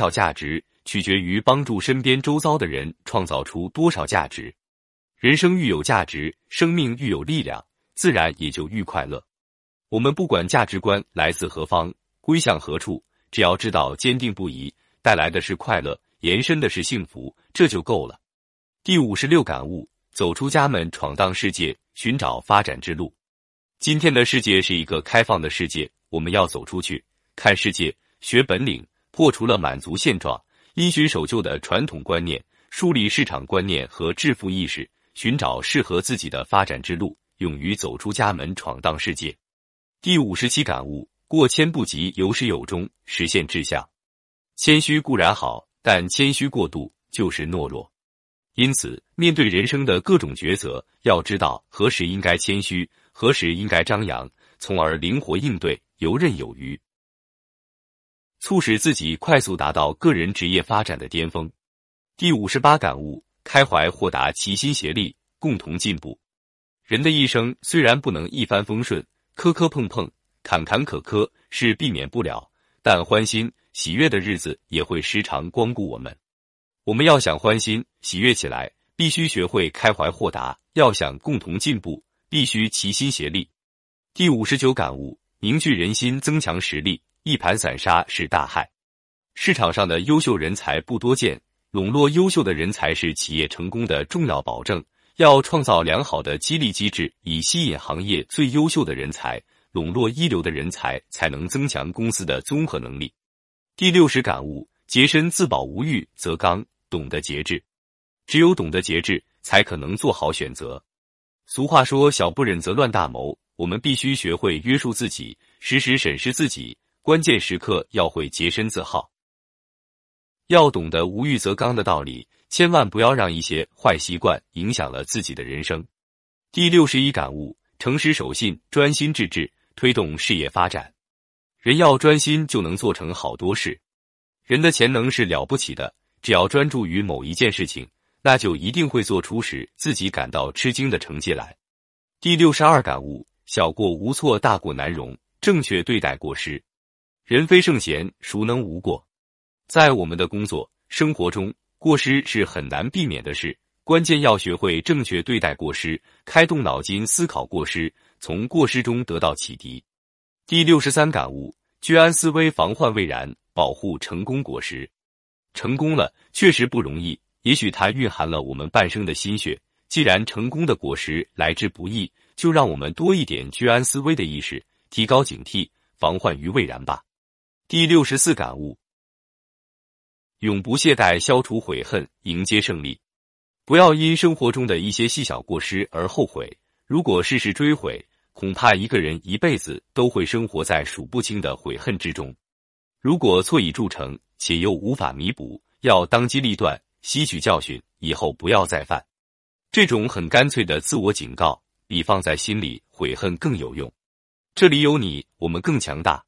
少价值，取决于帮助身边周遭的人创造出多少价值。人生愈有价值，生命愈有力量，自然也就愈快乐。我们不管价值观来自何方，归向何处，只要知道坚定不移，带来的是快乐，延伸的是幸福，这就够了。第五十六感悟：走出家门，闯荡世界，寻找发展之路。今天的世界是一个开放的世界，我们要走出去，看世界，学本领，破除了满足现状、因循守旧的传统观念，树立市场观念和致富意识，寻找适合自己的发展之路，勇于走出家门，闯荡世界。第五十七感悟：过谦不及，有始有终，实现志向。谦虚固然好，但谦虚过度就是懦弱。因此，面对人生的各种抉择，要知道何时应该谦虚，何时应该张扬，从而灵活应对，游刃有余，促使自己快速达到个人职业发展的巅峰。第五十八感悟：开怀豁达，齐心协力，共同进步。人的一生虽然不能一帆风顺。磕磕碰碰、坎坎坷坷是避免不了，但欢欣喜悦的日子也会时常光顾我们。我们要想欢欣喜悦起来，必须学会开怀豁达；要想共同进步，必须齐心协力。第五十九感悟：凝聚人心，增强实力，一盘散沙是大害。市场上的优秀人才不多见，笼络优秀的人才是企业成功的重要保证。要创造良好的激励机制，以吸引行业最优秀的人才，笼络一流的人才，才能增强公司的综合能力。第六十感悟：洁身自保，无欲则刚，懂得节制。只有懂得节制，才可能做好选择。俗话说：“小不忍则乱大谋。”我们必须学会约束自己，时时审视自己，关键时刻要会洁身自好，要懂得无欲则刚的道理。千万不要让一些坏习惯影响了自己的人生。第六十一感悟：诚实守信，专心致志，推动事业发展。人要专心，就能做成好多事。人的潜能是了不起的，只要专注于某一件事情，那就一定会做出使自己感到吃惊的成绩来。第六十二感悟：小过无错，大过难容。正确对待过失。人非圣贤，孰能无过？在我们的工作生活中。过失是很难避免的事，关键要学会正确对待过失，开动脑筋思考过失，从过失中得到启迪。第六十三感悟：居安思危，防患未然，保护成功果实。成功了确实不容易，也许它蕴含了我们半生的心血。既然成功的果实来之不易，就让我们多一点居安思危的意识，提高警惕，防患于未然吧。第六十四感悟。永不懈怠，消除悔恨，迎接胜利。不要因生活中的一些细小过失而后悔。如果事事追悔，恐怕一个人一辈子都会生活在数不清的悔恨之中。如果错已铸成，且又无法弥补，要当机立断，吸取教训，以后不要再犯。这种很干脆的自我警告，比放在心里悔恨更有用。这里有你，我们更强大。